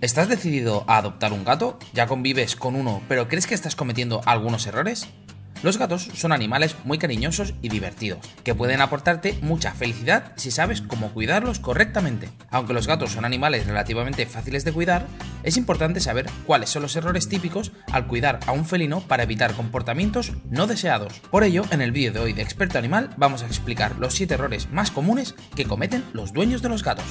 ¿Estás decidido a adoptar un gato? ¿Ya convives con uno, pero crees que estás cometiendo algunos errores? Los gatos son animales muy cariñosos y divertidos, que pueden aportarte mucha felicidad si sabes cómo cuidarlos correctamente. Aunque los gatos son animales relativamente fáciles de cuidar, es importante saber cuáles son los errores típicos al cuidar a un felino para evitar comportamientos no deseados. Por ello, en el vídeo de hoy de Experto Animal vamos a explicar los 7 errores más comunes que cometen los dueños de los gatos.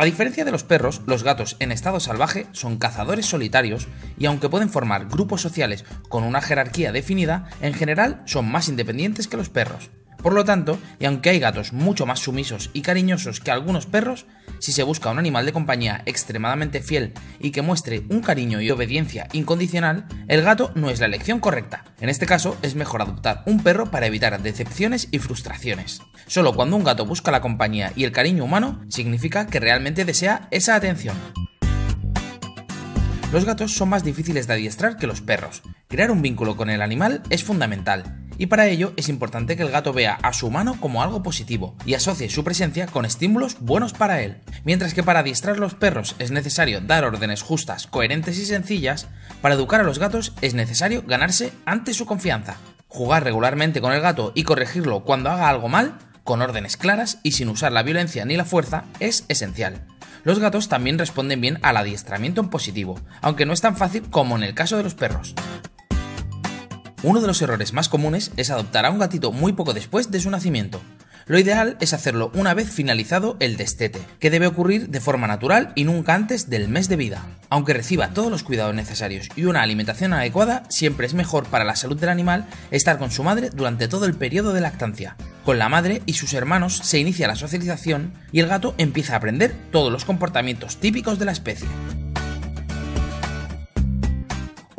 A diferencia de los perros, los gatos en estado salvaje son cazadores solitarios y aunque pueden formar grupos sociales con una jerarquía definida, en general son más independientes que los perros. Por lo tanto, y aunque hay gatos mucho más sumisos y cariñosos que algunos perros, si se busca un animal de compañía extremadamente fiel y que muestre un cariño y obediencia incondicional, el gato no es la elección correcta. En este caso, es mejor adoptar un perro para evitar decepciones y frustraciones. Solo cuando un gato busca la compañía y el cariño humano, significa que realmente desea esa atención. Los gatos son más difíciles de adiestrar que los perros. Crear un vínculo con el animal es fundamental, y para ello es importante que el gato vea a su humano como algo positivo y asocie su presencia con estímulos buenos para él. Mientras que para adiestrar los perros es necesario dar órdenes justas, coherentes y sencillas, para educar a los gatos es necesario ganarse ante su confianza. Jugar regularmente con el gato y corregirlo cuando haga algo mal, con órdenes claras y sin usar la violencia ni la fuerza, es esencial. Los gatos también responden bien al adiestramiento en positivo, aunque no es tan fácil como en el caso de los perros. Uno de los errores más comunes es adoptar a un gatito muy poco después de su nacimiento. Lo ideal es hacerlo una vez finalizado el destete, que debe ocurrir de forma natural y nunca antes del mes de vida. Aunque reciba todos los cuidados necesarios y una alimentación adecuada, siempre es mejor para la salud del animal estar con su madre durante todo el periodo de lactancia. Con la madre y sus hermanos se inicia la socialización y el gato empieza a aprender todos los comportamientos típicos de la especie.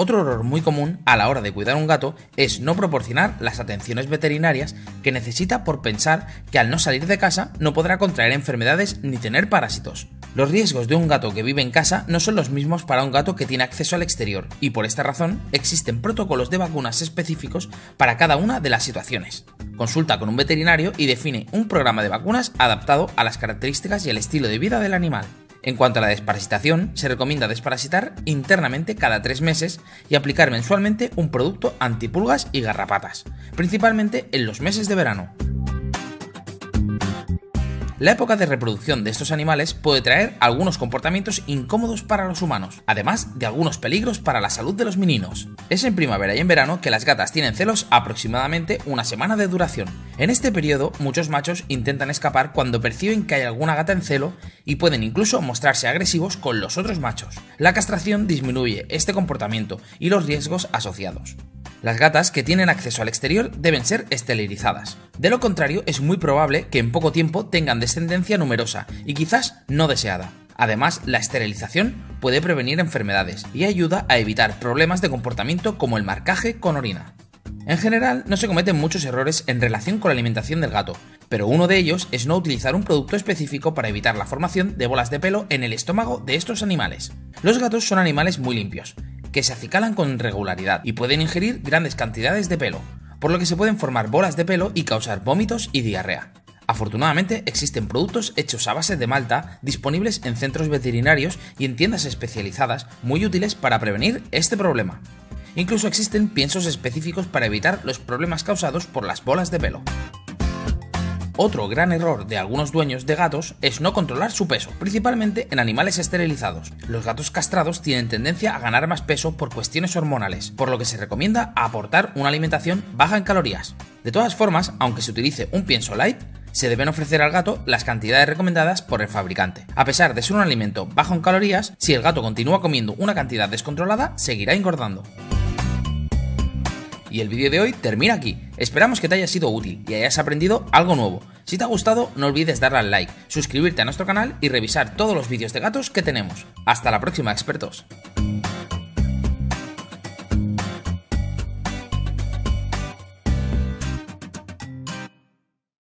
Otro error muy común a la hora de cuidar un gato es no proporcionar las atenciones veterinarias que necesita por pensar que al no salir de casa no podrá contraer enfermedades ni tener parásitos. Los riesgos de un gato que vive en casa no son los mismos para un gato que tiene acceso al exterior y por esta razón existen protocolos de vacunas específicos para cada una de las situaciones. Consulta con un veterinario y define un programa de vacunas adaptado a las características y el estilo de vida del animal. En cuanto a la desparasitación, se recomienda desparasitar internamente cada tres meses y aplicar mensualmente un producto antipulgas y garrapatas, principalmente en los meses de verano. La época de reproducción de estos animales puede traer algunos comportamientos incómodos para los humanos, además de algunos peligros para la salud de los meninos. Es en primavera y en verano que las gatas tienen celos aproximadamente una semana de duración. En este periodo, muchos machos intentan escapar cuando perciben que hay alguna gata en celo y pueden incluso mostrarse agresivos con los otros machos. La castración disminuye este comportamiento y los riesgos asociados. Las gatas que tienen acceso al exterior deben ser esterilizadas. De lo contrario, es muy probable que en poco tiempo tengan descendencia numerosa y quizás no deseada. Además, la esterilización puede prevenir enfermedades y ayuda a evitar problemas de comportamiento como el marcaje con orina. En general, no se cometen muchos errores en relación con la alimentación del gato, pero uno de ellos es no utilizar un producto específico para evitar la formación de bolas de pelo en el estómago de estos animales. Los gatos son animales muy limpios, que se acicalan con regularidad y pueden ingerir grandes cantidades de pelo, por lo que se pueden formar bolas de pelo y causar vómitos y diarrea. Afortunadamente existen productos hechos a base de malta disponibles en centros veterinarios y en tiendas especializadas muy útiles para prevenir este problema. Incluso existen piensos específicos para evitar los problemas causados por las bolas de pelo. Otro gran error de algunos dueños de gatos es no controlar su peso, principalmente en animales esterilizados. Los gatos castrados tienen tendencia a ganar más peso por cuestiones hormonales, por lo que se recomienda aportar una alimentación baja en calorías. De todas formas, aunque se utilice un pienso light, se deben ofrecer al gato las cantidades recomendadas por el fabricante. A pesar de ser un alimento bajo en calorías, si el gato continúa comiendo una cantidad descontrolada, seguirá engordando. Y el vídeo de hoy termina aquí. Esperamos que te haya sido útil y hayas aprendido algo nuevo. Si te ha gustado, no olvides darle al like, suscribirte a nuestro canal y revisar todos los vídeos de gatos que tenemos. Hasta la próxima, expertos.